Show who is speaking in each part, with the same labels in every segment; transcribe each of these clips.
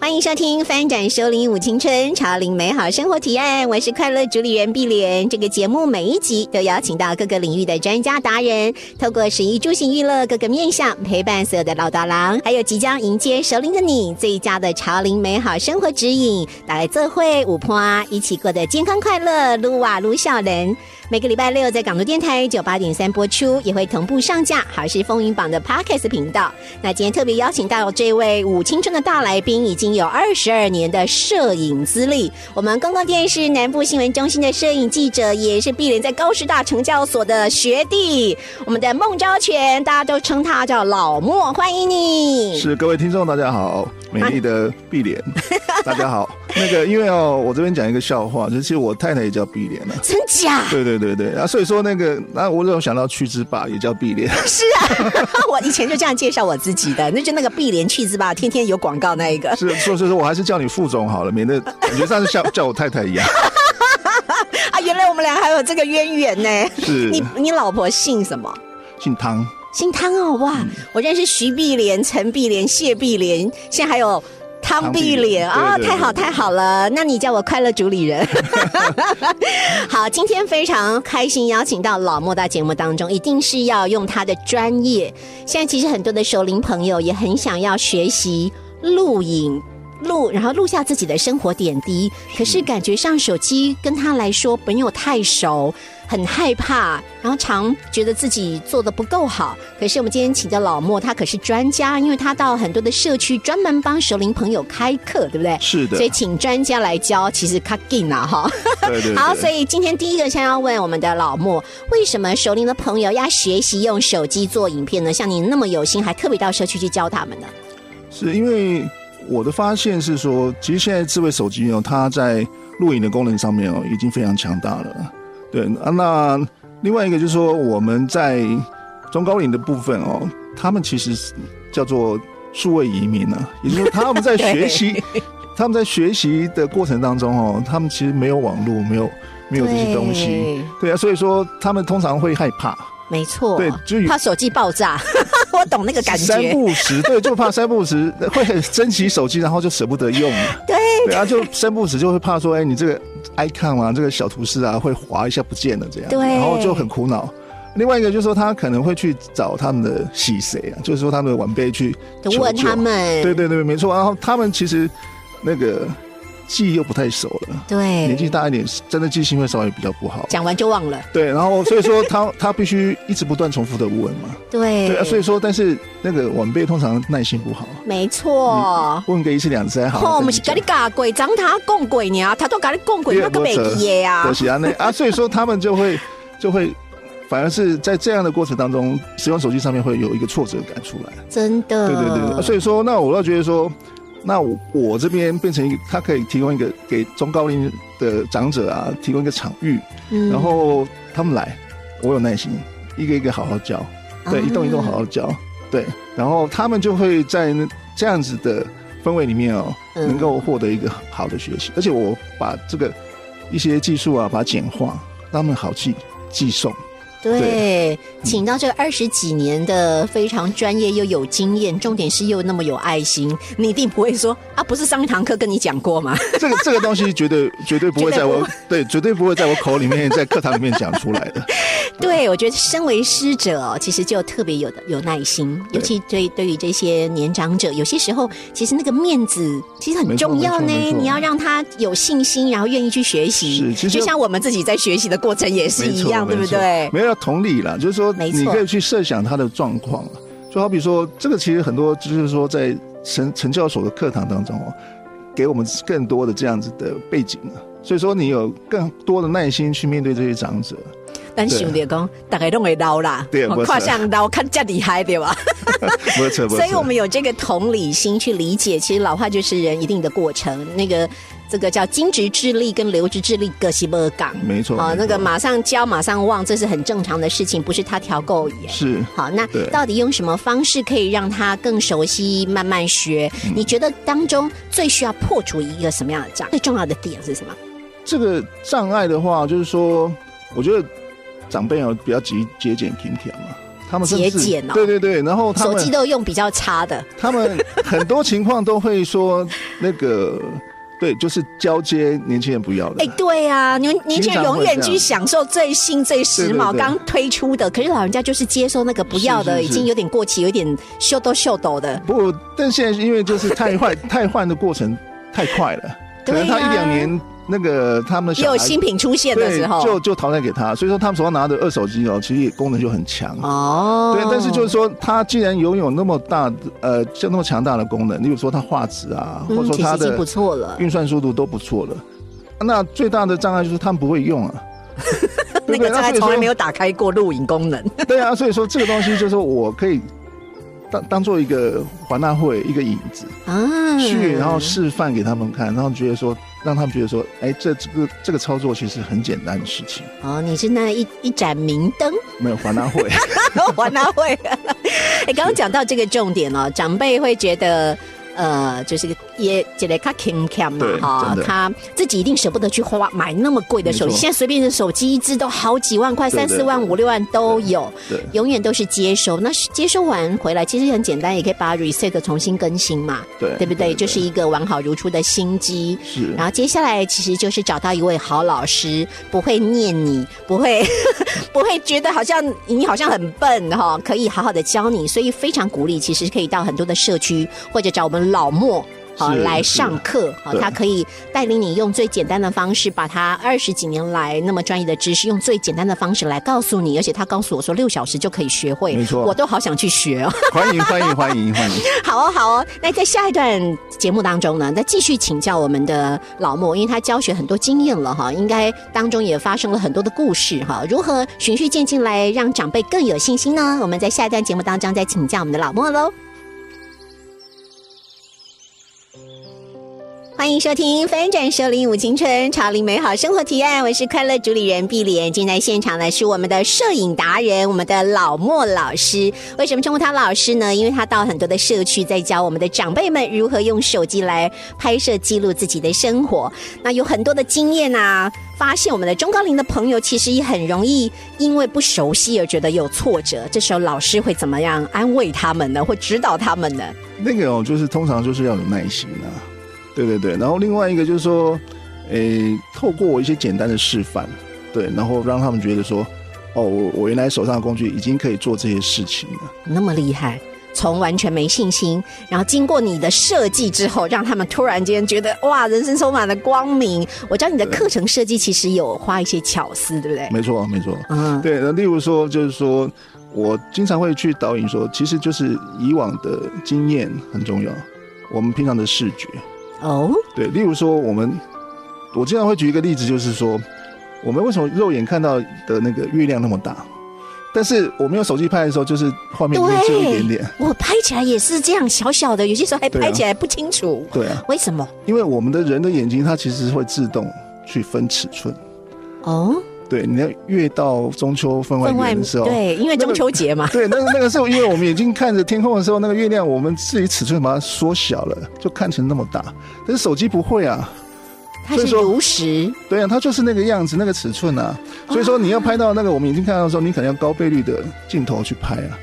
Speaker 1: 欢迎收听《翻转收领舞青春潮林美好生活提案》，我是快乐主理人碧莲。这个节目每一集都邀请到各个领域的专家达人，透过十一住行娱乐各个面向，陪伴所有的老大郎，还有即将迎接首领的你，最佳的潮林美好生活指引，带来智慧舞坡，一起过得健康快乐，撸啊撸笑人。每个礼拜六在港都电台九八点三播出，也会同步上架好是风云榜的 Podcast 频道。那今天特别邀请到这位五青春的大来宾，已经有二十二年的摄影资历。我们公共电视南部新闻中心的摄影记者，也是碧莲在高师大成教所的学弟。我们的孟昭全，大家都称他叫老莫，欢迎你。
Speaker 2: 是各位听众，大家好，美丽的碧莲，大家好。那个，因为哦，我这边讲一个笑话，就其实我太太也叫碧莲了，
Speaker 1: 真假？
Speaker 2: 对对对对啊，所以说那个，那我有想到去之霸也叫碧莲，
Speaker 1: 是啊，我以前就这样介绍我自己的，那就那个碧莲去之霸，天天有广告那一个。
Speaker 2: 是，所以说我还是叫你副总好了，免得感觉像是叫叫我太太一样。
Speaker 1: 啊，原来我们俩还有这个渊源呢。
Speaker 2: 是，
Speaker 1: 你你老婆姓什么？
Speaker 2: 姓汤。
Speaker 1: 姓汤哦，哇，我认识徐碧莲、陈碧莲、谢碧莲，现在还有。汤碧莲啊，太好太好了！那你叫我快乐主理人。好，今天非常开心邀请到老莫到节目当中，一定是要用他的专业。现在其实很多的熟龄朋友也很想要学习录影。录，然后录下自己的生活点滴。可是感觉上手机跟他来说没有太熟，很害怕，然后常觉得自己做的不够好。可是我们今天请的老莫，他可是专家，因为他到很多的社区专门帮熟龄朋友开课，对不对？
Speaker 2: 是的。
Speaker 1: 所以请专家来教，其实卡劲啊哈。
Speaker 2: 对对。
Speaker 1: 好，所以今天第一个先要问我们的老莫，为什么熟龄的朋友要学习用手机做影片呢？像你那么有心，还特别到社区去教他们呢？
Speaker 2: 是因为。我的发现是说，其实现在智慧手机哦，它在录影的功能上面哦，已经非常强大了。对啊，那另外一个就是说，我们在中高龄的部分哦，他们其实叫做数位移民啊，也就是说他们在学习，他们在学习的过程当中哦，他们其实没有网络，没有没有这些东西，对啊，所以说他们通常会害怕。
Speaker 1: 没错，
Speaker 2: 对，
Speaker 1: 就怕手机爆炸，我懂那个感觉。
Speaker 2: 三不时，对，就怕三不时会很珍惜手机，然后就舍不得用。
Speaker 1: 对，
Speaker 2: 对啊，就三不时就会怕说，哎，你这个 icon 啊，这个小图示啊，会滑一下不见了这样，
Speaker 1: 对，
Speaker 2: 然后就很苦恼。另外一个就是说，他可能会去找他们的洗谁啊，就是说他们的晚辈去
Speaker 1: 问他们，
Speaker 2: 对对对，没错。然后他们其实那个。记忆又不太熟了，
Speaker 1: 对，
Speaker 2: 年纪大一点，真的记性会稍微比较不好，
Speaker 1: 讲完就忘了。
Speaker 2: 对，然后所以说他他必须一直不断重复的问嘛。
Speaker 1: 对，
Speaker 2: 对啊，所以说，但是那个晚辈通常耐心不好。
Speaker 1: 没错，
Speaker 2: 问个一次两次还好。
Speaker 1: 我们是跟你讲鬼，长他供鬼呢，他都跟你供鬼，那个没记呀。
Speaker 2: 可惜啊，那啊，所以说他们就会 就会，反而是在这样的过程当中，使用手机上面会有一个挫折感出来。
Speaker 1: 真的。
Speaker 2: 对对对，所以说，那我倒觉得说。那我我这边变成一个，他可以提供一个给中高龄的长者啊，提供一个场域，然后他们来，我有耐心，一个一个好好教，对，一动一动好好教，对，然后他们就会在那这样子的氛围里面哦，能够获得一个好的学习，而且我把这个一些技术啊，把它简化，让他们好记记诵。
Speaker 1: 对，请到这二十几年的非常专业又有经验，重点是又那么有爱心，你一定不会说啊，不是上一堂课跟你讲过吗？
Speaker 2: 这个 这个东西绝对绝对不会在我对绝对不会在我口里面，在课堂里面讲出来的。
Speaker 1: 对，我觉得身为师者，其实就特别有的有耐心，尤其对对于这些年长者，有些时候其实那个面子其实很重要呢。你要让他有信心，然后愿意去学习。
Speaker 2: 是，
Speaker 1: 就像我们自己在学习的过程也是一样，对不对？
Speaker 2: 没有同理了，就是说，你可以去设想他的状况就好比说，这个其实很多就是说，在陈陈教授的课堂当中哦，给我们更多的这样子的背景啊。所以说，你有更多的耐心去面对这些长者。
Speaker 1: 但想着讲，大概都会老啦，
Speaker 2: 对，
Speaker 1: 跨向老看这厉害对吧？
Speaker 2: 不错，不会扯
Speaker 1: 所以我们有这个同理心去理解，其实老化就是人一定的过程。那个这个叫精直智力跟流直智力各西不港，好，
Speaker 2: 没错没错
Speaker 1: 那个马上教马上忘，这是很正常的事情，不是他调够也。
Speaker 2: 是
Speaker 1: 好，那到底用什么方式可以让他更熟悉，慢慢学？
Speaker 2: 嗯
Speaker 1: 你觉得当中最需要破除一个什么样的障？最重要的点是什么？
Speaker 2: 这个障碍的话，就是说，我觉得长辈啊比较节节俭勤俭嘛，他们
Speaker 1: 节俭哦
Speaker 2: 对对对，然后他们
Speaker 1: 手机都用比较差的，
Speaker 2: 他们很多情况都会说那个。对，就是交接年轻人不要的。
Speaker 1: 哎，对啊，年年轻人永远去享受最新、最时髦、刚推出的，可是老人家就是接受那个不要的，
Speaker 2: 是是是
Speaker 1: 已经有点过期，有点秀逗秀逗的。
Speaker 2: 不过，但现在因为就是太换 太换的过程太快了，可能他一两年那个他们的小孩
Speaker 1: 有新品出现的时候，
Speaker 2: 就就淘汰给他，所以说他们手上拿的二手机哦，其实也功能就很强。
Speaker 1: 哦，
Speaker 2: 对，但是就是说，它既然拥有那么大呃，像那么强大的功能，例如说它画质啊，或者
Speaker 1: 嗯，
Speaker 2: 说它的。运算速度都不错了。那最大的障碍就是他们不会用啊，
Speaker 1: 那个障碍从来没。有打开过录影功能。
Speaker 2: 对啊，所以说这个东西就是说我可以当当做一个环大会一个影子
Speaker 1: 啊，
Speaker 2: 去，然后示范给他们看，然后觉得说让他们觉得说，哎，这这个这个操作其实很简单的事情，
Speaker 1: 哦，你是那一一盏明灯，
Speaker 2: 没有环大会。
Speaker 1: 华纳会？哎，刚刚讲到这个重点哦，长辈会觉得。呃，就是也觉得他 king cam 嘛哈他自己一定舍不得去花买那么贵的手机。现在随便的手机一支都好几万块，三四万、五六万都有，永远都是接收。那接收完回来，其实很简单，也可以把 reset 重新更新嘛，
Speaker 2: 对
Speaker 1: 对不对就是一个完好如初的新机。
Speaker 2: 是
Speaker 1: 然后接下来其实就是找到一位好老师，不会念你，不会 不会觉得好像你好像很笨哈、可以好好的教你，所以非常鼓励，其实可以到很多的社区或者找我们老莫。好，来上课，好，他可以带领你用最简单的方式，把他二十几年来那么专业的知识，用最简单的方式来告诉你，而且他告诉我说六小时就可以学会，
Speaker 2: 没错
Speaker 1: 我都好想去学哦。
Speaker 2: 欢迎欢迎欢迎欢迎。
Speaker 1: 好哦，好哦。那在下一段节目当中呢，再继续请教我们的老莫，因为他教学很多经验了哈，应该当中也发生了很多的故事哈。如何循序渐进来让长辈更有信心呢？我们在下一段节目当中再请教我们的老莫喽。欢迎收听《翻转收领五青春潮领美好生活提案》，我是快乐主理人碧莲。今天在现场呢是我们的摄影达人，我们的老莫老师。为什么称呼他老师呢？因为他到很多的社区，在教我们的长辈们如何用手机来拍摄记录自己的生活。那有很多的经验啊，发现我们的中高龄的朋友其实也很容易因为不熟悉而觉得有挫折。这时候老师会怎么样安慰他们呢？会指导他们呢？
Speaker 2: 那个哦，就是通常就是要有耐心啊，对对对。然后另外一个就是说，诶，透过我一些简单的示范，对，然后让他们觉得说，哦，我我原来手上的工具已经可以做这些事情了。
Speaker 1: 那么厉害，从完全没信心，然后经过你的设计之后，让他们突然间觉得哇，人生充满了光明。我知道你的课程设计其实有花一些巧思，对不对？
Speaker 2: 没错，没错。
Speaker 1: 嗯，
Speaker 2: 对，那例如说，就是说我经常会去导引说，其实就是以往的经验很重要，我们平常的视觉。
Speaker 1: 哦，
Speaker 2: 对，例如说我们，我经常会举一个例子，就是说，我们为什么肉眼看到的那个月亮那么大，但是我们用手机拍的时候，就是画面会只有一点点。
Speaker 1: 我拍起来也是这样小小的，有些时候还拍起来不清楚。
Speaker 2: 对啊，
Speaker 1: 为什么？
Speaker 2: 因为我们的人的眼睛它其实会自动去分尺寸。
Speaker 1: 哦，
Speaker 2: 对，你要越到中秋分外圆的时候，
Speaker 1: 对，因为中秋节嘛。
Speaker 2: 对，那个那个时候，因为我们眼睛看着天空的时候，那个月亮，我们自己尺寸把它缩小了，就看成那么大。但是手机不会啊，
Speaker 1: 它是如实
Speaker 2: 对啊，它就是那个样子，那个尺寸啊。所以说你要拍到那个我们眼睛看到的时候，你可能要高倍率的镜头去拍啊。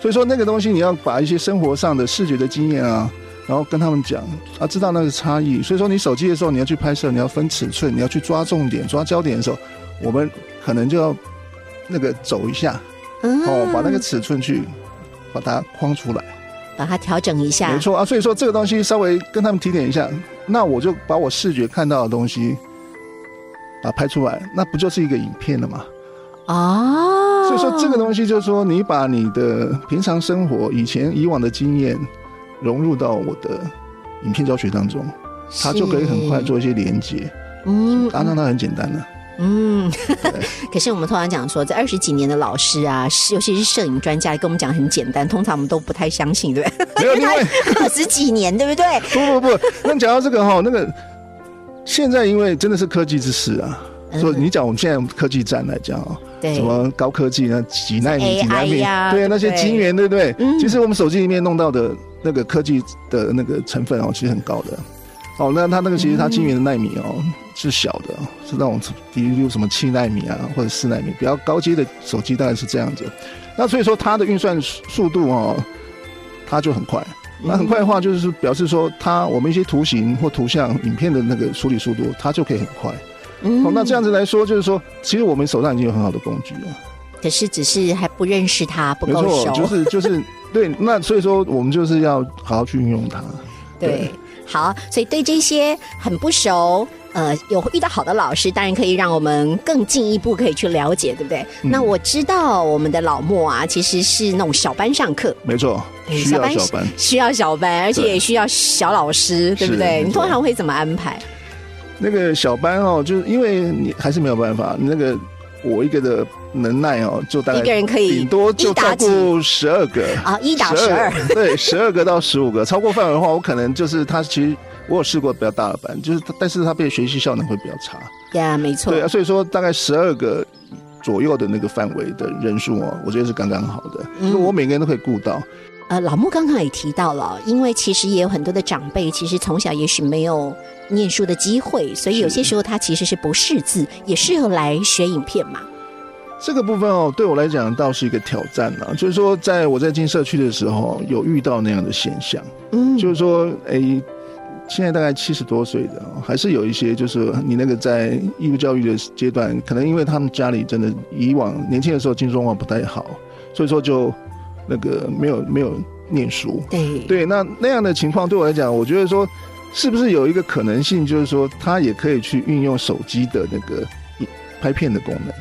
Speaker 2: 所以说那个东西你要把一些生活上的视觉的经验啊，然后跟他们讲啊，知道那个差异。所以说你手机的时候你要去拍摄，你要分尺寸，你要去抓重点、抓焦点的时候，我们可能就要那个走一下
Speaker 1: 嗯
Speaker 2: 哦，把那个尺寸去把它框出来。
Speaker 1: 把它调整一下。
Speaker 2: 没错啊，所以说这个东西稍微跟他们提点一下，那我就把我视觉看到的东西把它拍出来，那不就是一个影片了吗？
Speaker 1: 哦，
Speaker 2: 所以说这个东西就是说，你把你的平常生活以前以往的经验融入到我的影片教学当中，它就可以很快做一些连接，
Speaker 1: 嗯
Speaker 2: 啊，那它很简单了。
Speaker 1: 嗯，可是我们通常讲说，这二十几年的老师啊，是尤其是摄影专家，跟我们讲很简单，通常我们都不太相信，对不对？
Speaker 2: 没有 另外
Speaker 1: 二十几年，对不对？
Speaker 2: 不不不，那讲到这个哈，那个现在因为真的是科技之势啊，
Speaker 1: 嗯
Speaker 2: 所以你讲我们现在科技战来讲哦，
Speaker 1: 对
Speaker 2: 什么高科技呢？几纳米、几纳米，
Speaker 1: 呀
Speaker 2: 对啊，那些晶圆，对不对？
Speaker 1: 嗯
Speaker 2: 其实我们手机里面弄到的那个科技的那个成分哦，其实很高的。哦，那它那个其实它晶圆的纳米哦是小的，是那种比如什么七纳米啊或者四纳米，比较高阶的手机大概是这样子。那所以说它的运算速度哦，它就很快。那很快的话，就是表示说它我们一些图形或图像、影片的那个处理速度，它就可以很快。
Speaker 1: 嗯
Speaker 2: 哦，那这样子来说，就是说，其实我们手上已经有很好的工具了。
Speaker 1: 可是只是还不认识它，不够
Speaker 2: 没错，
Speaker 1: 熟，
Speaker 2: 就是就是对。那所以说，我们就是要好好去运用它。
Speaker 1: 对，好，所以对这些很不熟。呃，有遇到好的老师，当然可以让我们更进一步可以去了解，对不对？
Speaker 2: 嗯
Speaker 1: 那我知道我们的老莫啊，其实是那种小班上课，
Speaker 2: 没错，
Speaker 1: 对
Speaker 2: 需要
Speaker 1: 班
Speaker 2: 小班。
Speaker 1: 需要小班，而且也需要小老师，对不对？你通常会怎么安排？
Speaker 2: 那个小班哦，就是因为你还是没有办法，那个我一个的能耐哦，就大概
Speaker 1: 一个人可以
Speaker 2: 顶多就
Speaker 1: 一打
Speaker 2: 照顾十二个。
Speaker 1: 啊一打十二
Speaker 2: 对，十二个到十五个，超过范围的话，我可能就是他其实我有试过比较大的班，就是但是他被学习效能会比较差。
Speaker 1: 呀，没错。
Speaker 2: 对啊，，所以说大概十二个左右的那个范围的人数哦，我觉得是刚刚好的，
Speaker 1: 嗯。
Speaker 2: 就是我每个人都可以顾到。
Speaker 1: 呃，老木刚刚也提到了，因为其实也有很多的长辈，其实从小也许没有念书的机会，所以有些时候他其实是不识字，也适合来学影片嘛。
Speaker 2: 这个部分哦，对我来讲倒是一个挑战啊。就是说，在我在进社区的时候，有遇到那样的现象，
Speaker 1: 嗯，
Speaker 2: 就是说，诶，现在大概七十多岁的哦，还是有一些，就是你那个在义务教育的阶段，可能因为他们家里真的以往年轻的时候经济状况不太好，所以说就那个没有没有念书。
Speaker 1: 对
Speaker 2: 对，那那样的情况对我来讲，我觉得说，是不是有一个可能性，就是说，他也可以去运用手机的那个拍片的功能。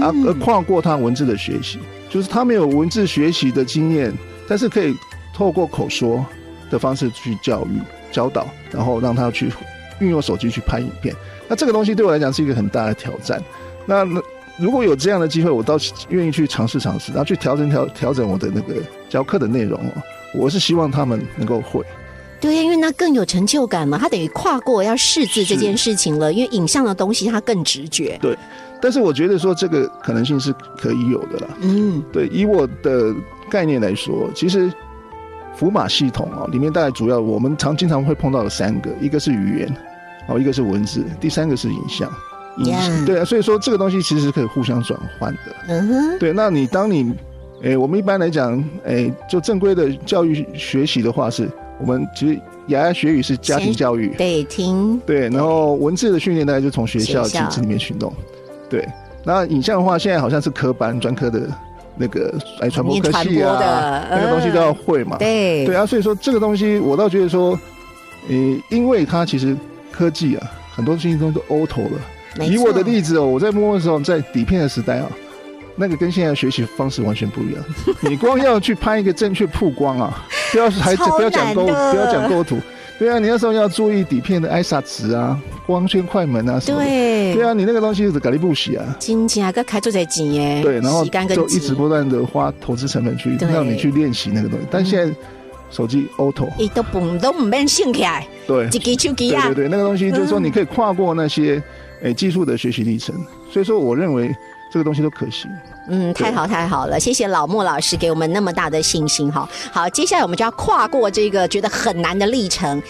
Speaker 2: 啊，而跨过他文字的学习，就是他没有文字学习的经验，但是可以透过口说的方式去教育、教导，然后让他去运用手机去拍影片。那这个东西对我来讲是一个很大的挑战。那那如果有这样的机会，我倒是愿意去尝试尝试，然后去调整调调整我的那个教课的内容哦。我是希望他们能够会。
Speaker 1: 对呀，因为那更有成就感嘛，他等于跨过要识字这件事情了，因为影像的东西它更直觉。
Speaker 2: 对，但是我觉得说这个可能性是可以有的啦。
Speaker 1: 嗯，
Speaker 2: 对，以我的概念来说，其实符码系统啊、里面大概主要我们常经常会碰到的三个，一个是语言，哦，一个是文字，第三个是影像。对啊，所以说这个东西其实是可以互相转换的。
Speaker 1: 嗯哼，
Speaker 2: 对，那你当你，诶，我们一般来讲，诶，就正规的教育学习的话，是我们其实牙牙学语是家庭教育，
Speaker 1: 对，听
Speaker 2: 对，然后文字的训练大概就从学校
Speaker 1: 学校
Speaker 2: 体制里面去弄，对。那影像的话，现在好像是科班专科的那个哎传播科系
Speaker 1: 传播的
Speaker 2: 啊，那个东西都要会嘛。
Speaker 1: 对
Speaker 2: 对啊，所以说这个东西我倒觉得说，呃，因为它其实科技啊，很多事情都都 auto 了。以我的例子哦，我在摸的时候，在底片的时代啊，那个跟现在的学习方式完全不一样。你光要去拍一个正确曝光啊，不要还不要讲构，不要讲构图。对啊，你那时候要注意底片的 ISA 值啊、光圈、快门啊什么的。
Speaker 1: 对
Speaker 2: 对啊，你那个东西是改力不洗啊。
Speaker 1: 金钱啊个开做在钱耶，
Speaker 2: 对，然后就一直不断的花投资成本去让你去练习那个东西。但现在手机 auto，
Speaker 1: 伊都不都唔免升起来，
Speaker 2: 对，
Speaker 1: 一支手机啊
Speaker 2: 对对，对，那个东西就是说
Speaker 1: 嗯
Speaker 2: 你可以跨过那些诶技术的学习历程。所以说，我认为这个东西都可行。
Speaker 1: 嗯，太好太好了，谢谢老莫老师给我们那么大的信心哈。好，接下来我们就要跨过这个觉得很难的历程。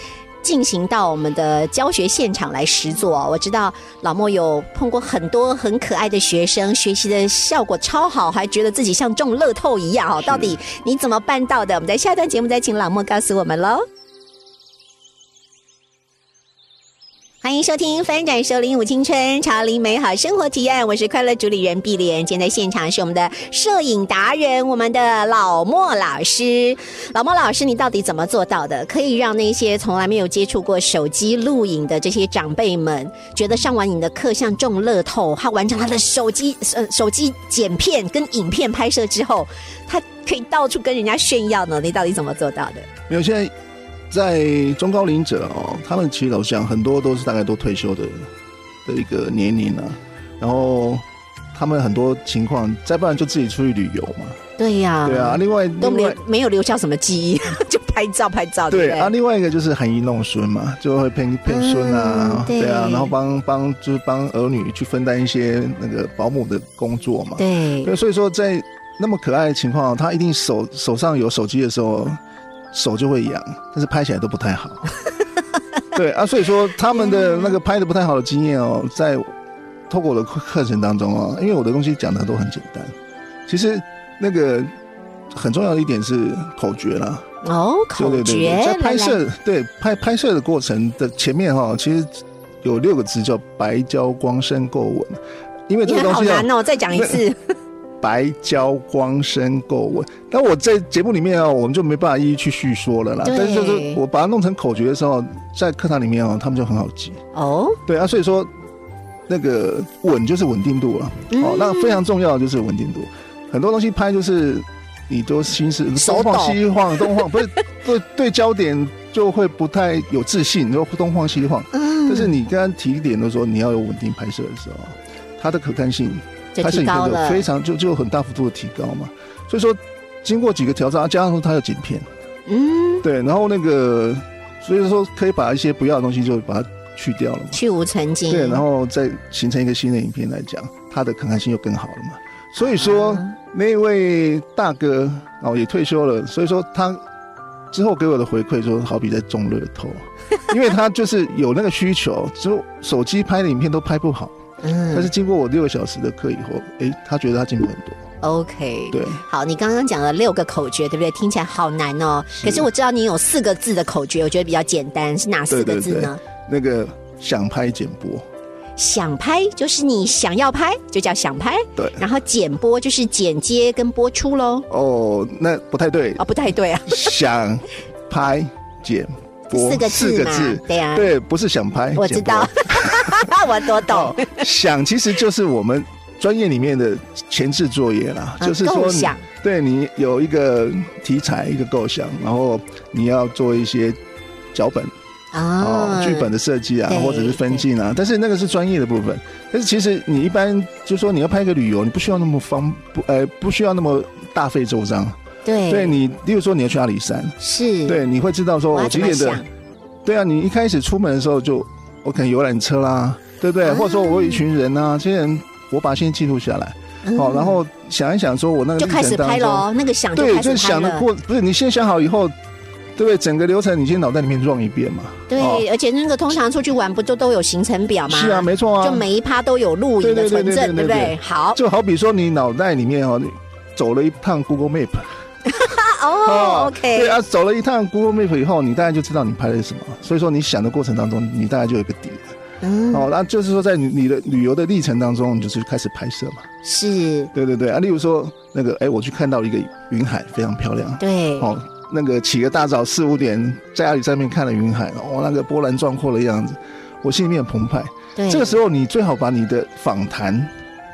Speaker 1: 进行到我们的教学现场来实做。我知道老莫有碰过很多很可爱的学生，学习的效果超好，还觉得自己像中乐透一样哦。到底你怎么办到的？我们在下段节目再请老莫告诉我们喽。欢迎收听《翻转收领舞青春潮领美好生活提案》，我是快乐主理人碧莲。今天在现场是我们的摄影达人，我们的老莫老师。老莫老师，你到底怎么做到的？可以让那些从来没有接触过手机录影的这些长辈们，觉得上完你的课像中乐透，他完成他的手机 呃手机剪片跟影片拍摄之后，他可以到处跟人家炫耀呢？你到底怎么做到的？
Speaker 2: 有，现在在中高龄者哦，他们其实老实讲，很多都是大概都退休的的一个年龄啊。然后他们很多情况，再不然就自己出去旅游嘛。
Speaker 1: 对呀，
Speaker 2: 对啊，另外
Speaker 1: 都没有没有留下什么记忆，就拍照拍照，对
Speaker 2: 啊，另外一个就是含饴弄孙嘛，就会骗骗孙啊
Speaker 1: 嗯，对
Speaker 2: 对啊，然后帮帮就是帮儿女去分担一些那个保姆的工作嘛。
Speaker 1: 对
Speaker 2: 对，所以说在那么可爱的情况，他一定手手上有手机的时候，手就会痒，但是拍起来都不太好。对啊，所以说他们的那个拍的不太好的经验哦，在透过我的课课程当中哦，因为我的东西讲的都很简单，其实那个很重要的一点是口诀啦。
Speaker 1: 哦，口
Speaker 2: 对对对
Speaker 1: 诀
Speaker 2: 对，在拍摄对拍拍摄的过程的前面哈、其实有六个字叫白胶光深够稳，因为这个东西要
Speaker 1: 好难哦，再讲一次。
Speaker 2: 白胶光深够稳。但我在节目里面啊，我们就没办法一一去叙说了啦。但是就是我把它弄成口诀的时候，在课堂里面哦，他们就很好记。
Speaker 1: 哦，
Speaker 2: 对啊，所以说那个稳就是稳定度了。
Speaker 1: 嗯
Speaker 2: 哦，那非常重要的就是稳定度。很多东西拍就是你都心思
Speaker 1: 手
Speaker 2: 东晃
Speaker 1: 抖
Speaker 2: 西晃，东晃不是 对对焦点就会不太有自信，就东晃西晃。
Speaker 1: 嗯
Speaker 2: 但是你刚刚提点的时候你要有稳定拍摄的时候，它的可看性
Speaker 1: 就
Speaker 2: 拍摄影片就
Speaker 1: 提高了，
Speaker 2: 非常就就有很大幅度的提高嘛。所以说，经过几个调整，加上说它有剪片，
Speaker 1: 嗯，
Speaker 2: 对，然后那个，所以说可以把一些不要的东西就把它去掉了嘛。
Speaker 1: 去无存精。
Speaker 2: 对，然后再形成一个新的影片来讲，它的可看性又更好了嘛。所以说，
Speaker 1: 啊
Speaker 2: 那位大哥哦也退休了，所以说他之后给我的回馈说，好比在中乐透，因为他就是有那个需求，就手机拍的影片都拍不好，
Speaker 1: 嗯。
Speaker 2: 但是经过我六个小时的课以后，诶，他觉得他进步很多。
Speaker 1: OK，
Speaker 2: 对，
Speaker 1: 好，你刚刚讲了六个口诀，对不对？听起来好难哦。可是我知道你有四个字的口诀，我觉得比较简单，是哪四个字呢？
Speaker 2: 那个想拍剪播，
Speaker 1: 想拍就是你想要拍，就叫想拍。
Speaker 2: 对。
Speaker 1: 然后剪播就是剪接跟播出喽。
Speaker 2: 哦，那不太对。
Speaker 1: 哦，，不太对啊，
Speaker 2: 想拍剪播
Speaker 1: 四个字嘛，对啊，
Speaker 2: 对，不是想拍，
Speaker 1: 我知道 我多懂
Speaker 2: 哦。想其实就是我们专业里面的前置作业啦，
Speaker 1: 啊
Speaker 2: 就是说你
Speaker 1: 构想
Speaker 2: 对你有一个题材、一个构想，然后你要做一些脚本
Speaker 1: 啊
Speaker 2: 哦，剧本的设计啊，或者是分镜啊，但是那个是专业的部分。但是其实你一般就说你要拍一个旅游，你不需要那么方不呃不需要那么大费周章。
Speaker 1: 对
Speaker 2: 对你，例如说你要去阿里山，
Speaker 1: 是，
Speaker 2: 对，你会知道说
Speaker 1: 我
Speaker 2: 几点的，对啊，你一开始出门的时候就我可能游览车啦，对不对？
Speaker 1: 啊
Speaker 2: 或者说我有一群人啊，这些人我把它先记录下来，
Speaker 1: 嗯
Speaker 2: 好，然后想一想说我那个
Speaker 1: 就开始拍喽，那个想就
Speaker 2: 对，
Speaker 1: 开
Speaker 2: 就
Speaker 1: 始拍了。
Speaker 2: 想的过，不是你先想好以后，对不对？整个流程你先脑袋里面 run 一遍嘛。
Speaker 1: 对，
Speaker 2: 哦
Speaker 1: 而且那个通常出去玩不都都有行程表吗？
Speaker 2: 是啊，没错啊，
Speaker 1: 就每一趴都有录影的
Speaker 2: 对对对对
Speaker 1: 存证，对不对
Speaker 2: 对对对？
Speaker 1: 好，
Speaker 2: 就好比说你脑袋里面哦，你走了一趟 Google Map，
Speaker 1: 哦
Speaker 2: 对
Speaker 1: ，OK，
Speaker 2: 啊，走了一趟 Google Map 以后，你大概就知道你拍的是什么。所以说你想的过程当中，你大概就有一个底了。
Speaker 1: 嗯，
Speaker 2: 哦，那就是说在你你的旅游的历程当中，你就是开始拍摄嘛。
Speaker 1: 是，
Speaker 2: 对对对啊，例如说那个，哎，我去看到一个云海，非常漂亮。
Speaker 1: 对，
Speaker 2: 哦，那个起个大早四五点在阿里山面看了云海，哦，那个波澜壮阔的样子，我心里面很澎湃。
Speaker 1: 对，
Speaker 2: 这个时候你最好把你的访谈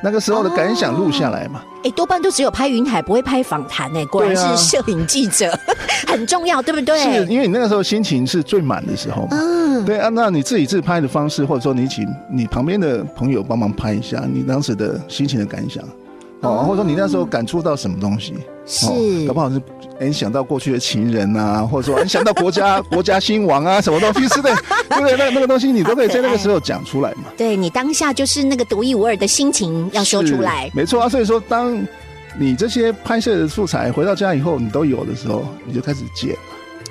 Speaker 2: 那个时候的感想录下来嘛。
Speaker 1: 哎，多半都只有拍云海，不会拍访谈哎，果然是摄影记者，很重要，对不对？
Speaker 2: 是因为你那个时候心情是最满的时候嘛。
Speaker 1: 嗯，
Speaker 2: 对啊，那你自己自拍的方式，或者说你请你旁边的朋友帮忙拍一下你当时的心情的感想，哦，或者说你那时候感触到什么东西，
Speaker 1: 是，
Speaker 2: 哦，搞不好是哎想到过去的情人啊，或者说你想到国家 国家兴亡啊，什么东西之类，对不对？那那个东西你都可以在那个时候讲出来嘛，
Speaker 1: 对你当下就是那个独一无二的心情要说出来，
Speaker 2: 没错啊。所以说，当你这些拍摄的素材回到家以后，你都有的时候，你就开始剪。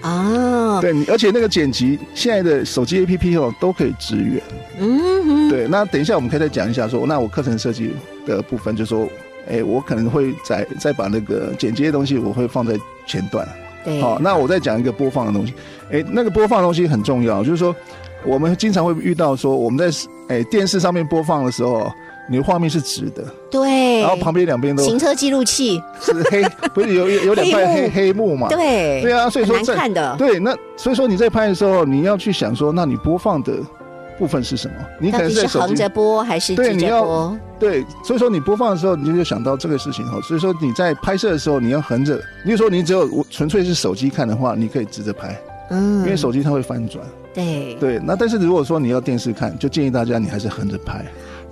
Speaker 1: 哦，
Speaker 2: 对，你而且那个剪辑现在的手机 APP 哦都可以支援。
Speaker 1: 嗯哼，
Speaker 2: 对，那等一下我们可以再讲一下说，那我课程设计的部分，就说，哎，我可能会再再把那个剪接的东西，我会放在前段。
Speaker 1: 对，
Speaker 2: 好，那我再讲一个播放的东西。哎，那个播放的东西很重要，就是说，我们经常会遇到说，我们在哎电视上面播放的时候，你的画面是直的，
Speaker 1: 对，
Speaker 2: 然后旁边两边都
Speaker 1: 行车记录器，
Speaker 2: 是黑，不是有有有两块
Speaker 1: 黑
Speaker 2: 黑 黑幕嘛？
Speaker 1: 对，
Speaker 2: 对啊，所以说在
Speaker 1: 看的，
Speaker 2: 对，那所以说你在拍的时候，你要去想说，那你播放的部分是什么？你可
Speaker 1: 到
Speaker 2: 能
Speaker 1: 是横着播还是直
Speaker 2: 对你要？对，所以说你播放的时候，你就想到这个事情哈。所以说你在拍摄的时候，你要横着。你如说你只有纯粹是手机看的话，你可以直着拍，
Speaker 1: 嗯，
Speaker 2: 因为手机它会翻转。
Speaker 1: 对
Speaker 2: 对，那但是如果说你要电视看，就建议大家你还是横着拍。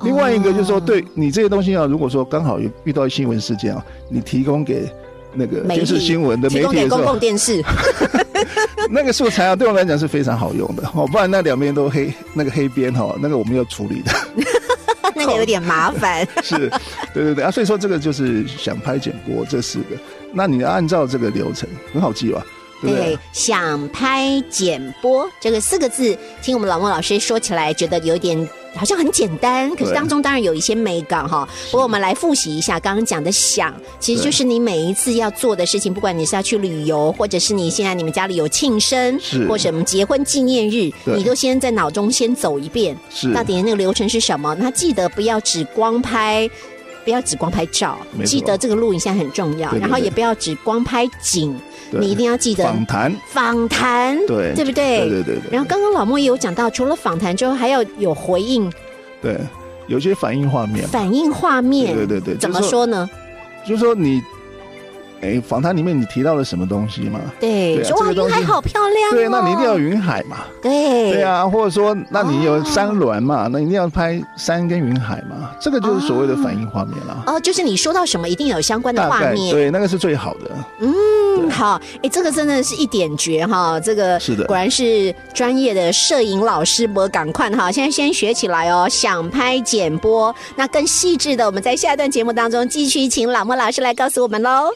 Speaker 2: 另外一个就是说，对你这些东西啊，如果说刚好有遇到新闻事件啊，你提供给那个
Speaker 1: 媒
Speaker 2: 电视新闻的媒
Speaker 1: 提供给公
Speaker 2: 体的时候，
Speaker 1: 共电视，
Speaker 2: 那个素材啊，对我们来讲是非常好用的哦，不然那两边都黑，那个黑边哈，那个我们要处理的。
Speaker 1: 那个有点麻烦。
Speaker 2: 是，对对对啊，所以说这个就是想拍剪播这四个，那你按照这个流程很好记吧？对？
Speaker 1: 想拍剪播这个四个字，听我们老莫老师说起来，觉得有点好像很简单，可是
Speaker 2: 对
Speaker 1: 当中当然有一些美感哈。不过我们来复习一下刚刚讲的想，其实就是你每一次要做的事情，不管你是要去旅游，或者是你现在你们家里有庆生，
Speaker 2: 是
Speaker 1: 或什么结婚纪念日，
Speaker 2: 对
Speaker 1: 你都先在脑中先走一遍，
Speaker 2: 是
Speaker 1: 到底那个流程是什么？那记得不要只光拍。不要只光拍照记得这个录影现在很重要，然后也不要只光拍景，
Speaker 2: 对
Speaker 1: 你一定要记得
Speaker 2: 访谈，
Speaker 1: 访谈，
Speaker 2: 对
Speaker 1: 对不对？
Speaker 2: 对对对对
Speaker 1: 然后刚刚老莫也有讲到，除了访谈之后，还要有回应、
Speaker 2: 对，有些反应画面，
Speaker 1: 反应画面。
Speaker 2: 对对对对
Speaker 1: 怎么说呢？
Speaker 2: 就是说你，哎，访谈里面你提到了什么东西吗？
Speaker 1: 对，
Speaker 2: 对啊
Speaker 1: 说哇，
Speaker 2: 这个
Speaker 1: 云海好漂亮、哦。
Speaker 2: 对，那你一定要云海嘛。
Speaker 1: 对
Speaker 2: 对，啊，或者说，那你有山峦嘛？那一定要拍山跟云海嘛？这个就是所谓的反应画面啦。
Speaker 1: 哦，就是你说到什么，一定有相关的画面。
Speaker 2: 对，那个是最好的。
Speaker 1: 嗯，好，哎，这个真的是一点绝哈，这个
Speaker 2: 是的
Speaker 1: 果然是专业的摄影老师，我赶快哈，现在先学起来哦，想拍剪播，那更细致的，我们在下一段节目当中继续请老莫老师来告诉我们喽。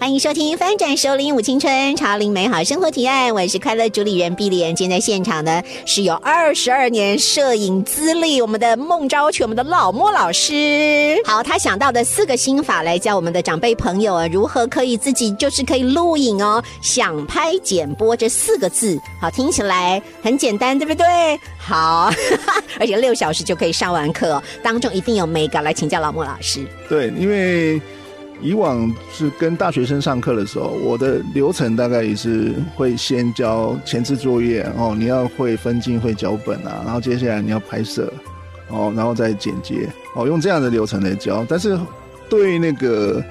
Speaker 1: 欢迎收听《翻转首领舞青春潮领美好生活提案》，我是快乐主理人碧莲。今天在现场呢是有二十二年摄影资历，我们的孟昭全，我们的老莫老师。好，他想到的四个心法来教我们的长辈朋友啊，如何可以自己就是可以录影哦，想拍剪播这四个字，好听起来很简单，对不对？好，而且六小时就可以上完课、哦，当中一定有美感，来请教老莫老师。
Speaker 2: 对，因为以往是跟大学生上课的时候，我的流程大概也是会先交前置作业哦，你要会分镜、会脚本啊，然后接下来你要拍摄哦，然后再剪接哦，用这样的流程来教。但是对那个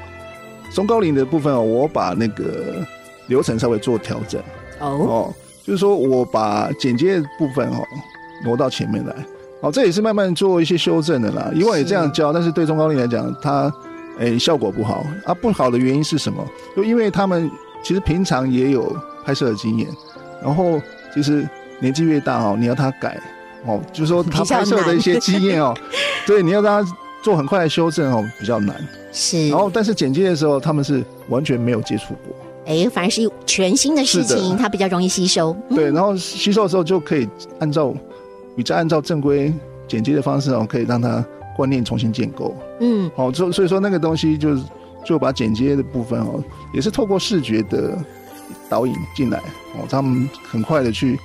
Speaker 2: 中高龄的部分哦，我把那个流程稍微做调整
Speaker 1: 哦，
Speaker 2: 哦，就是说我把剪接部分哦挪到前面来。哦，这也是慢慢做一些修正的啦。以往也这样教，但是对中高龄来讲，它诶效果不好啊。不好的原因是什么？就因为他们其实平常也有拍摄的经验，然后其实年纪越大哦，你要他改哦，就是说他 拍摄的一些经验哦，对，你要让他做很快的修正哦，比较难。
Speaker 1: 是。
Speaker 2: 然后但是剪接的时候，他们是完全没有接触过，
Speaker 1: 哎，反而是全新的事情，
Speaker 2: 的
Speaker 1: 它比较容易吸收。嗯
Speaker 2: 对，然后吸收的时候就可以按照比较按照正规剪接的方式哦，可以让他观念重新建构。
Speaker 1: 嗯，
Speaker 2: 哦，所所以说那个东西就是就把剪接的部分哦，也是透过视觉的导引进来哦，他们很快的去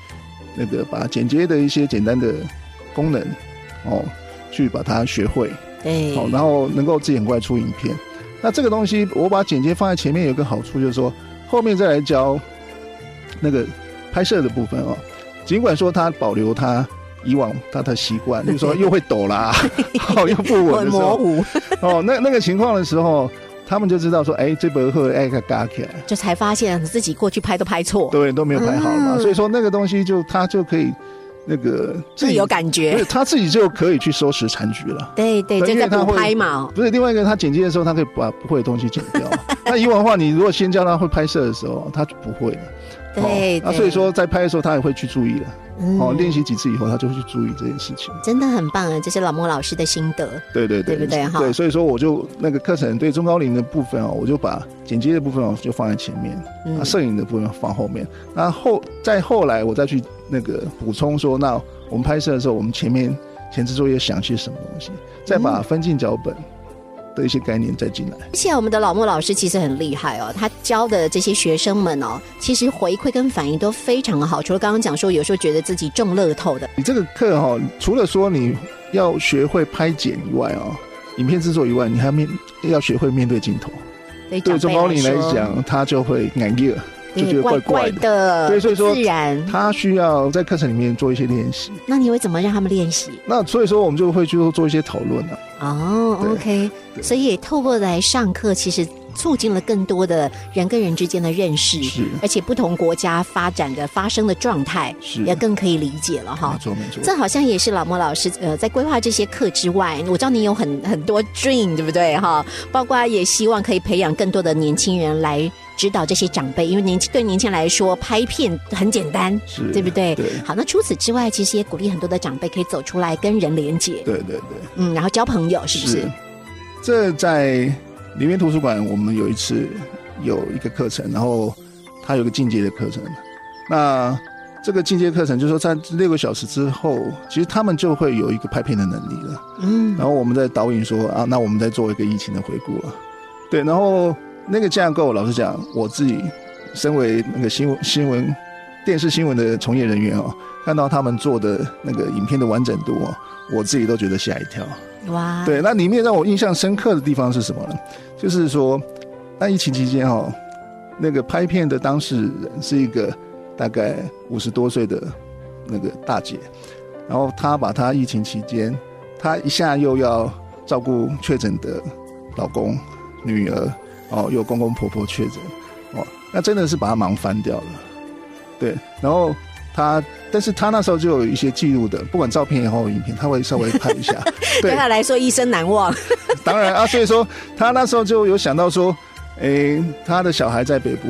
Speaker 2: 那个把剪接的一些简单的功能哦，去把它学会
Speaker 1: 对，
Speaker 2: 哦，然后能够自己很快出影片。那这个东西我把剪接放在前面有一个好处，就是说后面再来教那个拍摄的部分哦，尽管说它保留他。以往他的习惯，就是说又会抖啦，哦又不稳
Speaker 1: 很
Speaker 2: 的时候，
Speaker 1: 模糊，
Speaker 2: 哦，那那个情况的时候，他们就知道说，哎，这本会哎个嘎起来，
Speaker 1: 就才发现自己过去拍都拍错，
Speaker 2: 对，都没有拍好嘛，
Speaker 1: 嗯
Speaker 2: 所以说那个东西就他就可以那个
Speaker 1: 自己有感觉
Speaker 2: 对。他自己就可以去收拾残局了。
Speaker 1: 对对，就在补
Speaker 2: 因为它会
Speaker 1: 拍嘛。
Speaker 2: 不是另外一个，他剪辑的时候，他可以把不会的东西剪掉。那以往的话，你如果先教他会拍摄的时候，他就不会的。
Speaker 1: 对，
Speaker 2: 那、
Speaker 1: 对
Speaker 2: 所以说在拍的时候，他也会去注意了。
Speaker 1: 嗯
Speaker 2: 哦，练习几次以后，他就会去注意这件事情。
Speaker 1: 真的很棒啊！这是老莫老师的心得。
Speaker 2: 对对对，
Speaker 1: 对不对哈
Speaker 2: 对，所以说我就那个课程对中高龄的部分哦，我就把剪接的部分哦就放在前面，
Speaker 1: 嗯
Speaker 2: 啊，摄影的部分放后面。那后再后来我再去那个补充说，那我们拍摄的时候，我们前面前置作业想些什么东西，再把分镜脚本的一些概念再进来。
Speaker 1: 而且我们的老莫老师其实很厉害哦，他教的这些学生们哦，其实回馈跟反应都非常好。除了刚刚讲说，有时候觉得自己中乐透的，
Speaker 2: 你这个课哈、除了说你要学会拍剪以外哦，影片制作以外，你还要面要学会面对镜头。
Speaker 1: 对
Speaker 2: 对中高龄来
Speaker 1: 说，
Speaker 2: 讲，他就会难热，就觉得怪怪的。
Speaker 1: 的，
Speaker 2: 对所以说
Speaker 1: 不自然。
Speaker 2: 他需要在课程里面做一些练习。
Speaker 1: 那你会怎么让他们练习？
Speaker 2: 那所以说，我们就会去做做一些讨论啊。
Speaker 1: 哦
Speaker 2: 对
Speaker 1: ，OK，所以透过来上课，其实促进了更多的人跟人之间的认识，
Speaker 2: 是
Speaker 1: 而且不同国家发展的发生的状态
Speaker 2: 是
Speaker 1: 也更可以理解了哈
Speaker 2: 没。错没错。
Speaker 1: 这好像也是老莫老师呃在规划这些课之外，我知道你有很很多 dream 对不对哈？包括也希望可以培养更多的年轻人来指导这些长辈，因为年轻对年轻人来说拍片很简单，
Speaker 2: 是
Speaker 1: 对不对？
Speaker 2: 对
Speaker 1: 好，那除此之外，其实也鼓励很多的长辈可以走出来跟人连接，
Speaker 2: 对对对，
Speaker 1: 嗯，然后交朋友，是不是？
Speaker 2: 这在里面图书馆，我们有一次有一个课程，然后它有个进阶的课程。那这个进阶课程就是说，在六个小时之后，其实他们就会有一个拍片的能力了。
Speaker 1: 嗯，
Speaker 2: 然后我们在导引说啊，那我们再做一个疫情的回顾了。对，然后那个架构，老实讲，我自己身为那个新闻新闻电视新闻的从业人员哦，看到他们做的那个影片的完整度哦，我自己都觉得吓一跳。
Speaker 1: 哇，
Speaker 2: 对，那里面让我印象深刻的地方是什么呢？就是说，那疫情期间哦，那个拍片的当事人是一个大概五十多岁的那个大姐，然后她把她疫情期间，她一下又要照顾确诊的老公、女儿，哦，有公公婆婆确诊，哦，那真的是把他忙翻掉了。对，然后他，但是他那时候就有一些记录的，不管照片也好，影片，他会稍微拍一下。
Speaker 1: 对他来说一生难忘。
Speaker 2: 当然啊，所以说他那时候就有想到说，诶，他的小孩在北部，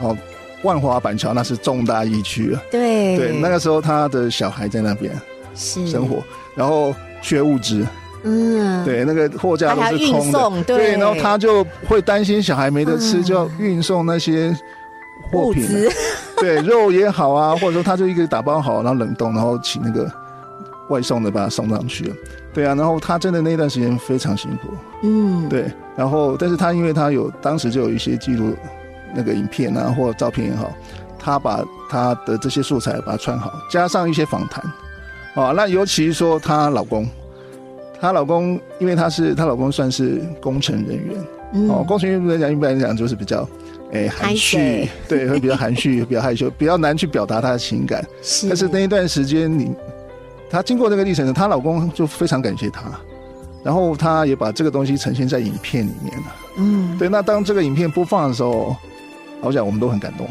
Speaker 2: 哦，万华板桥那是重大疫区啊。
Speaker 1: 对
Speaker 2: 对，那个时候他的小孩在那边
Speaker 1: 是
Speaker 2: 生活，然后缺物资，
Speaker 1: 嗯，
Speaker 2: 对，那个货架都是空的，
Speaker 1: 送对
Speaker 2: 然后他就会担心小孩没得吃，
Speaker 1: 嗯
Speaker 2: 就要运送那些货品啊，对，肉也好啊，或者说他就一个打包好，然后冷冻，然后请那个外送的把它送上去。对啊，然后他真的那段时间非常辛苦，
Speaker 1: 嗯，
Speaker 2: 对，然后但是他因为他有当时就有一些记录那个影片啊或照片也好，他把他的这些素材把它串好，加上一些访谈，啊，那尤其说她老公，她老公因为她是她老公算是工程人员，
Speaker 1: 嗯
Speaker 2: 哦，工程人员来讲一般来讲就是比较。诶，含蓄，对，会比较含蓄，比较害羞，比较难去表达他的情感。
Speaker 1: 是，
Speaker 2: 但是那一段时间，你她经过那个历程，她老公就非常感谢她，然后她也把这个东西呈现在影片里面了。
Speaker 1: 嗯，
Speaker 2: 对，那当这个影片播放的时候，老实讲我们都很感动。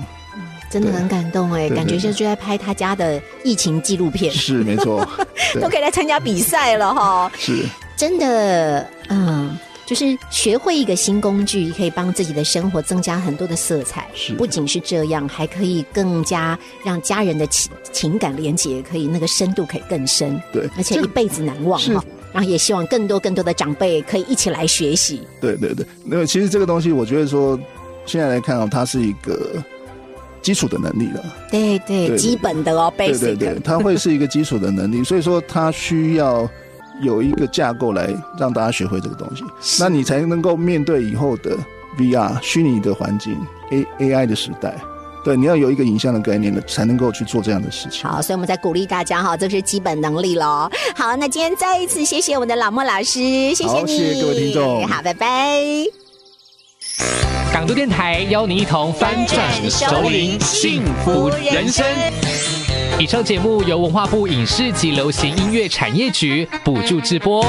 Speaker 1: 真的很感动哎，感觉
Speaker 2: 对
Speaker 1: 就就在拍他家的疫情纪录片，
Speaker 2: 是没错，
Speaker 1: 都可以来参加比赛了哈。
Speaker 2: 是
Speaker 1: 真的，嗯。就是学会一个新工具，可以帮自己的生活增加很多的色彩。
Speaker 2: 是
Speaker 1: 不仅是这样，还可以更加让家人的情情感连接，可以那个深度可以更深，
Speaker 2: 对，
Speaker 1: 而且一辈子难忘
Speaker 2: 是
Speaker 1: 哈。然后也希望更多更多的长辈可以一起来学习。
Speaker 2: 对对对，那么其实这个东西，我觉得说现在来看哦，它是一个基础的能力了。
Speaker 1: 对对，
Speaker 2: 对
Speaker 1: 基本的哦
Speaker 2: 对对对，它会是一个基础的能力，所以说它需要有一个架构来让大家学会这个东西，那你才能够面对以后的 VR 虚拟的环境 A AI 的时代。对，你要有一个影像的概念的，才能够去做这样的事情。
Speaker 1: 好，所以我们在鼓励大家哈，这是基本能力喽。好，那今天再一次谢谢我们的老莫老师，谢谢你，
Speaker 2: 谢谢各位听众
Speaker 1: 好，拜拜。
Speaker 3: 港都电台邀您一同翻转熟龄幸福人生。以上节目由文化部影视及流行音乐产业局补助直播。